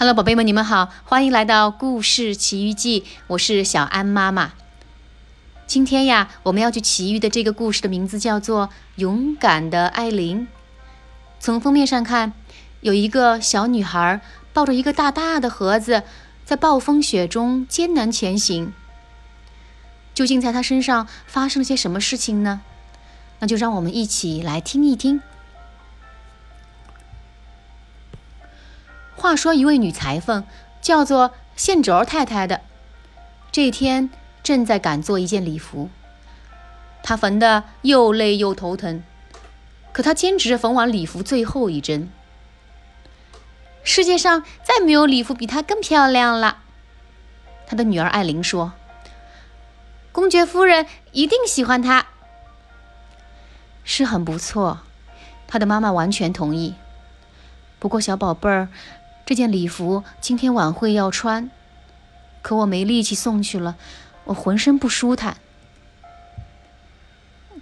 Hello，宝贝们，你们好，欢迎来到《故事奇遇记》，我是小安妈妈。今天呀，我们要去奇遇的这个故事的名字叫做《勇敢的艾琳》。从封面上看，有一个小女孩抱着一个大大的盒子，在暴风雪中艰难前行。究竟在她身上发生了些什么事情呢？那就让我们一起来听一听。话说，一位女裁缝叫做线轴太太的，这天正在赶做一件礼服，她缝的又累又头疼，可她坚持着缝完礼服最后一针。世界上再没有礼服比她更漂亮了，她的女儿艾琳说：“公爵夫人一定喜欢她。”是很不错，她的妈妈完全同意。不过，小宝贝儿。这件礼服今天晚会要穿，可我没力气送去了，我浑身不舒坦。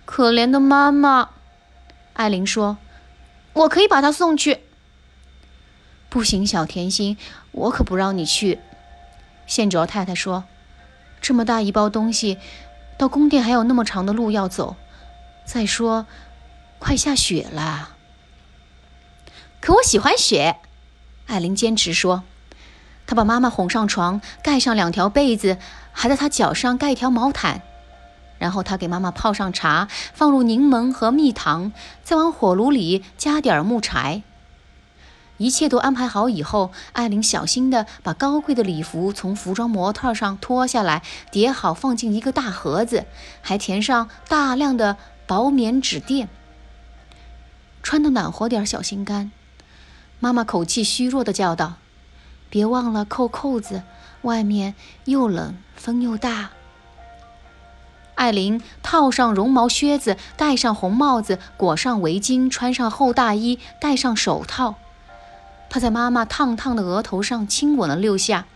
可怜的妈妈，艾琳说：“我可以把它送去。”不行，小甜心，我可不让你去。线轴太太说：“这么大一包东西，到宫殿还有那么长的路要走。再说，快下雪了。”可我喜欢雪。艾琳坚持说：“她把妈妈哄上床，盖上两条被子，还在她脚上盖一条毛毯。然后她给妈妈泡上茶，放入柠檬和蜜糖，再往火炉里加点木柴。一切都安排好以后，艾琳小心地把高贵的礼服从服装模特上脱下来，叠好放进一个大盒子，还填上大量的薄棉纸垫。穿得暖和点，小心肝。”妈妈口气虚弱地叫道：“别忘了扣扣子，外面又冷，风又大。”艾琳套上绒毛靴子，戴上红帽子，裹上围巾，穿上厚大衣，戴上手套。她在妈妈烫烫的额头上亲吻了六下，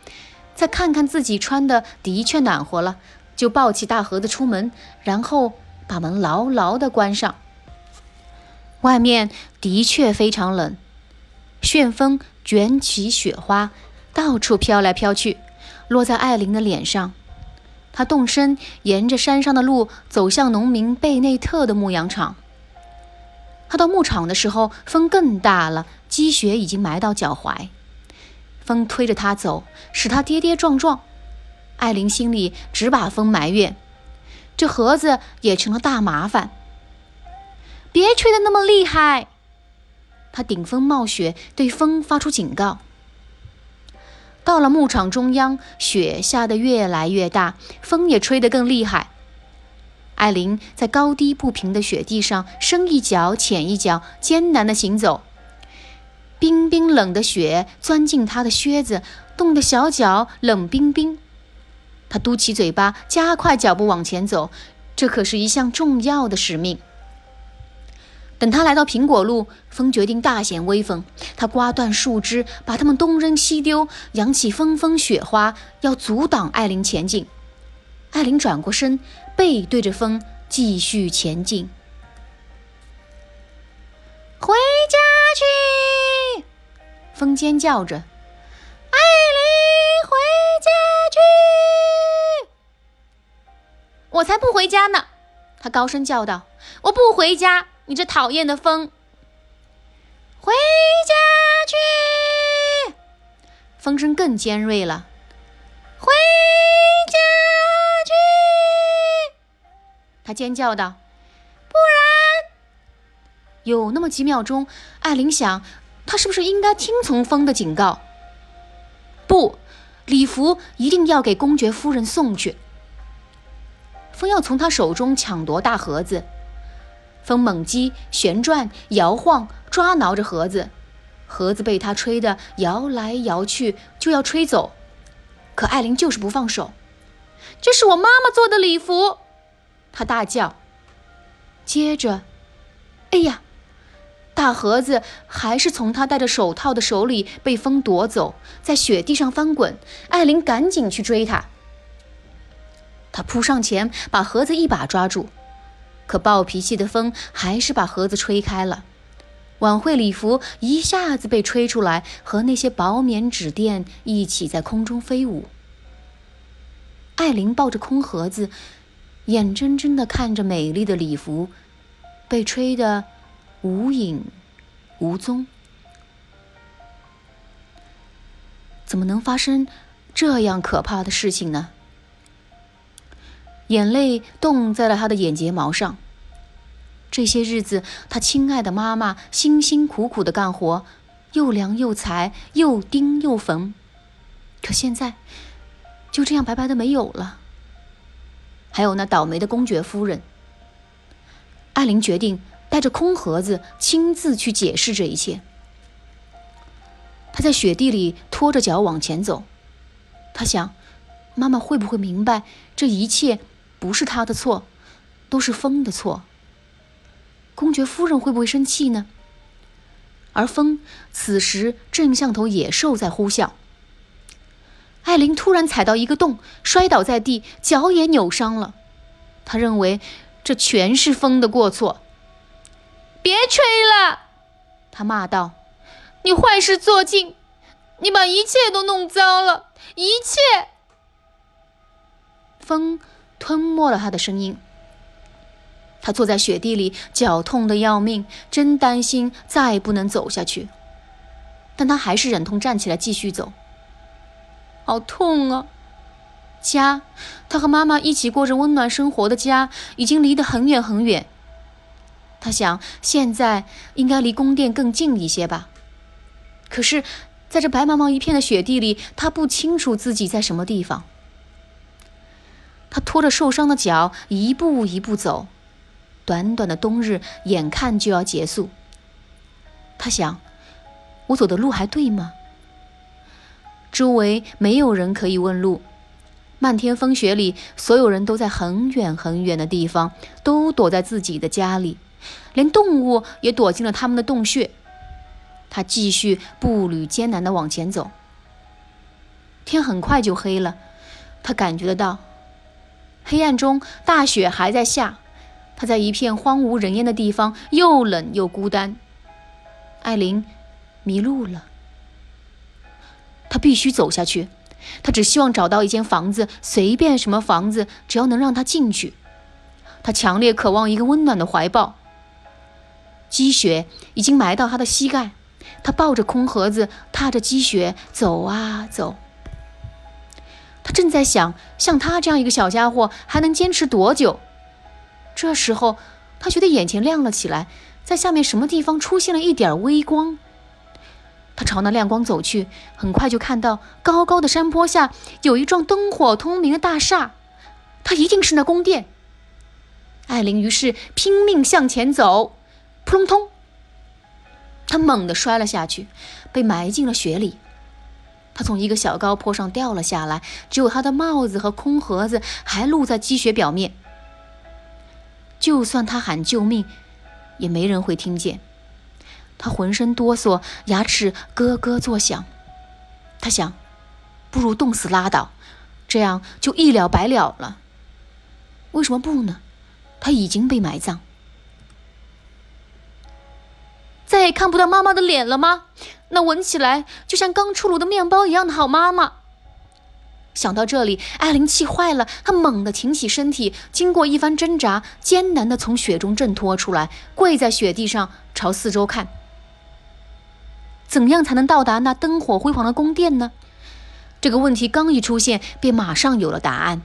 再看看自己穿的的确暖和了，就抱起大盒子出门，然后把门牢牢地关上。外面的确非常冷。旋风卷起雪花，到处飘来飘去，落在艾琳的脸上。她动身沿着山上的路走向农民贝内特的牧羊场。他到牧场的时候，风更大了，积雪已经埋到脚踝。风推着他走，使他跌跌撞撞。艾琳心里只把风埋怨，这盒子也成了大麻烦。别吹得那么厉害。他顶风冒雪，对风发出警告。到了牧场中央，雪下得越来越大，风也吹得更厉害。艾琳在高低不平的雪地上深一脚浅一脚，艰难地行走。冰冰冷的雪钻进她的靴子，冻得小脚冷冰冰。她嘟起嘴巴，加快脚步往前走，这可是一项重要的使命。等他来到苹果路，风决定大显威风。他刮断树枝，把它们东扔西丢，扬起纷纷雪花，要阻挡艾琳前进。艾琳转过身，背对着风，继续前进。回家去！风尖叫着：“艾琳，回家去！”我才不回家呢！他高声叫道：“我不回家。”你这讨厌的风，回家去！风声更尖锐了，回家去！他尖叫道：“不然……”有那么几秒钟，艾琳想，他是不是应该听从风的警告？不，礼服一定要给公爵夫人送去。风要从他手中抢夺大盒子。风猛击、旋转、摇晃、抓挠着盒子，盒子被他吹得摇来摇去，就要吹走。可艾琳就是不放手。这是我妈妈做的礼服，她大叫。接着，哎呀，大盒子还是从她戴着手套的手里被风夺走，在雪地上翻滚。艾琳赶紧去追他，他扑上前，把盒子一把抓住。可暴脾气的风还是把盒子吹开了，晚会礼服一下子被吹出来，和那些薄棉纸垫一起在空中飞舞。艾琳抱着空盒子，眼睁睁地看着美丽的礼服被吹得无影无踪。怎么能发生这样可怕的事情呢？眼泪冻在了他的眼睫毛上。这些日子，他亲爱的妈妈辛辛苦苦的干活，又量又裁，又钉又缝，可现在就这样白白的没有了。还有那倒霉的公爵夫人。艾琳决定带着空盒子亲自去解释这一切。他在雪地里拖着脚往前走，他想，妈妈会不会明白这一切不是他的错，都是风的错？公爵夫人会不会生气呢？而风此时正像头野兽在呼啸。艾琳突然踩到一个洞，摔倒在地，脚也扭伤了。他认为这全是风的过错。别吹了！他骂道。你坏事做尽，你把一切都弄糟了，一切。风吞没了他的声音。他坐在雪地里，脚痛得要命，真担心再不能走下去。但他还是忍痛站起来继续走。好痛啊！家，他和妈妈一起过着温暖生活的家，已经离得很远很远。他想，现在应该离宫殿更近一些吧。可是，在这白茫茫一片的雪地里，他不清楚自己在什么地方。他拖着受伤的脚，一步一步走。短短的冬日眼看就要结束。他想：我走的路还对吗？周围没有人可以问路。漫天风雪里，所有人都在很远很远的地方，都躲在自己的家里，连动物也躲进了他们的洞穴。他继续步履艰难地往前走。天很快就黑了，他感觉得到，黑暗中大雪还在下。他在一片荒无人烟的地方，又冷又孤单。艾琳迷路了。他必须走下去。他只希望找到一间房子，随便什么房子，只要能让他进去。他强烈渴望一个温暖的怀抱。积雪已经埋到他的膝盖。他抱着空盒子，踏着积雪走啊走。他正在想，像他这样一个小家伙还能坚持多久？这时候，他觉得眼前亮了起来，在下面什么地方出现了一点微光。他朝那亮光走去，很快就看到高高的山坡下有一幢灯火通明的大厦，它一定是那宫殿。艾琳于是拼命向前走，扑通通。他猛地摔了下去，被埋进了雪里。他从一个小高坡上掉了下来，只有他的帽子和空盒子还露在积雪表面。就算他喊救命，也没人会听见。他浑身哆嗦，牙齿咯咯作响。他想，不如冻死拉倒，这样就一了百了了。为什么不呢？他已经被埋葬。再也看不到妈妈的脸了吗？那闻起来就像刚出炉的面包一样的好妈妈。想到这里，艾琳气坏了，她猛地挺起身体，经过一番挣扎，艰难地从雪中挣脱出来，跪在雪地上，朝四周看。怎样才能到达那灯火辉煌的宫殿呢？这个问题刚一出现，便马上有了答案。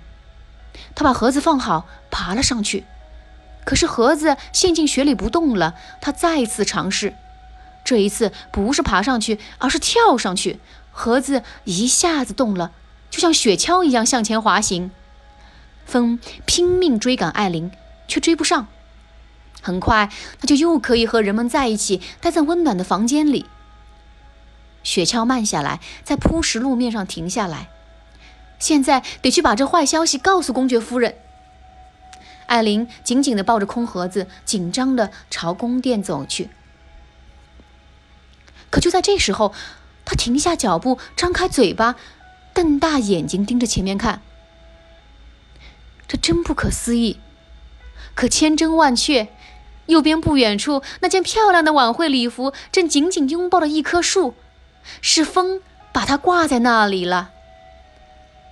他把盒子放好，爬了上去。可是盒子陷进雪里不动了。他再次尝试，这一次不是爬上去，而是跳上去。盒子一下子动了，就像雪橇一样向前滑行。风拼命追赶艾琳，却追不上。很快，他就又可以和人们在一起，待在温暖的房间里。雪橇慢下来，在铺石路面上停下来。现在得去把这坏消息告诉公爵夫人。艾琳紧紧地抱着空盒子，紧张地朝宫殿走去。可就在这时候，她停下脚步，张开嘴巴，瞪大眼睛盯着前面看。这真不可思议！可千真万确，右边不远处，那件漂亮的晚会礼服正紧紧拥抱着一棵树，是风把它挂在那里了。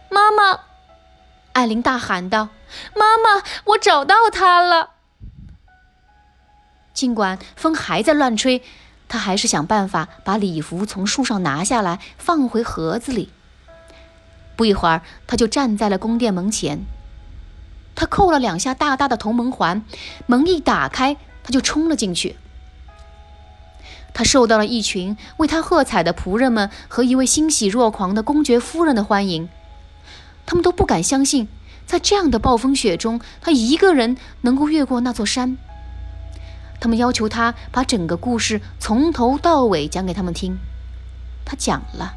妈妈，艾琳大喊道：“妈妈，我找到它了！”尽管风还在乱吹，他还是想办法把礼服从树上拿下来，放回盒子里。不一会儿，他就站在了宫殿门前。他扣了两下大大的铜门环，门一打开，他就冲了进去。他受到了一群为他喝彩的仆人们和一位欣喜若狂的公爵夫人的欢迎。他们都不敢相信，在这样的暴风雪中，他一个人能够越过那座山。他们要求他把整个故事从头到尾讲给他们听。他讲了。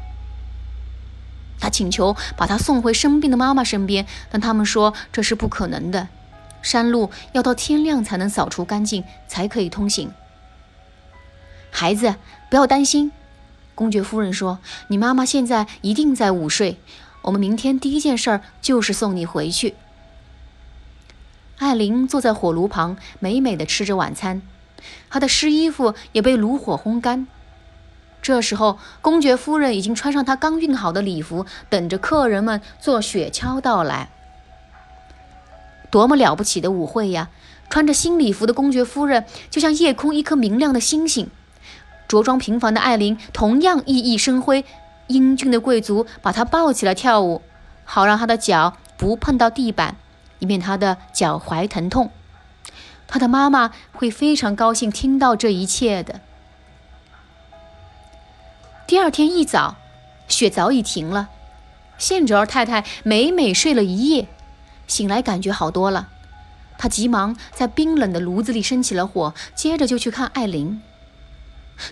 他请求把他送回生病的妈妈身边，但他们说这是不可能的。山路要到天亮才能扫除干净，才可以通行。孩子，不要担心，公爵夫人说：“你妈妈现在一定在午睡。我们明天第一件事儿就是送你回去。”艾琳坐在火炉旁，美美的吃着晚餐，她的湿衣服也被炉火烘干。这时候，公爵夫人已经穿上她刚熨好的礼服，等着客人们坐雪橇到来。多么了不起的舞会呀！穿着新礼服的公爵夫人就像夜空一颗明亮的星星。着装平凡的艾琳同样熠熠生辉。英俊的贵族把她抱起来跳舞，好让她的脚不碰到地板，以免她的脚踝疼痛。她的妈妈会非常高兴听到这一切的。第二天一早，雪早已停了。县哲太太美美睡了一夜，醒来感觉好多了。她急忙在冰冷的炉子里生起了火，接着就去看艾琳。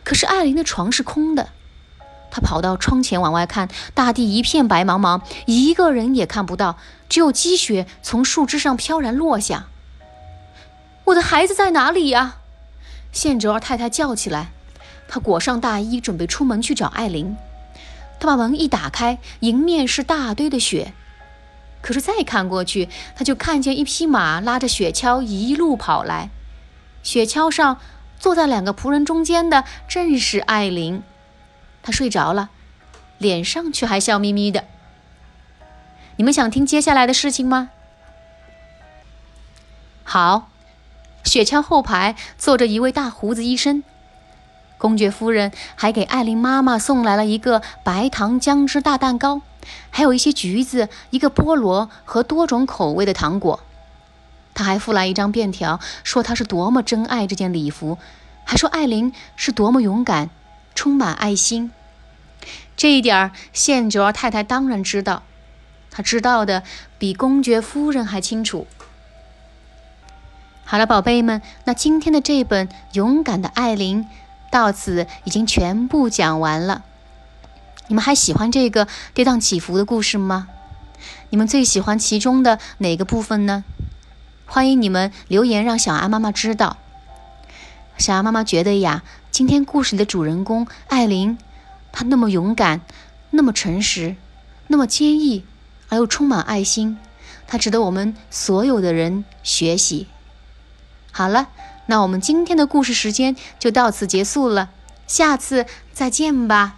可是艾琳的床是空的。他跑到窗前往外看，大地一片白茫茫，一个人也看不到，只有积雪从树枝上飘然落下。我的孩子在哪里呀？县哲太太叫起来。他裹上大衣，准备出门去找艾琳。他把门一打开，迎面是大堆的雪。可是再看过去，他就看见一匹马拉着雪橇一路跑来。雪橇上坐在两个仆人中间的正是艾琳。他睡着了，脸上却还笑眯眯的。你们想听接下来的事情吗？好，雪橇后排坐着一位大胡子医生。公爵夫人还给艾琳妈妈送来了一个白糖姜汁大蛋糕，还有一些橘子、一个菠萝和多种口味的糖果。他还附来一张便条，说他是多么珍爱这件礼服，还说艾琳是多么勇敢、充满爱心。这一点儿，县九儿太太当然知道，她知道的比公爵夫人还清楚。好了，宝贝们，那今天的这本《勇敢的艾琳》。到此已经全部讲完了，你们还喜欢这个跌宕起伏的故事吗？你们最喜欢其中的哪个部分呢？欢迎你们留言让小安妈妈知道。小安妈妈觉得呀，今天故事的主人公艾琳，她那么勇敢，那么诚实，那么坚毅，而又充满爱心，她值得我们所有的人学习。好了。那我们今天的故事时间就到此结束了，下次再见吧。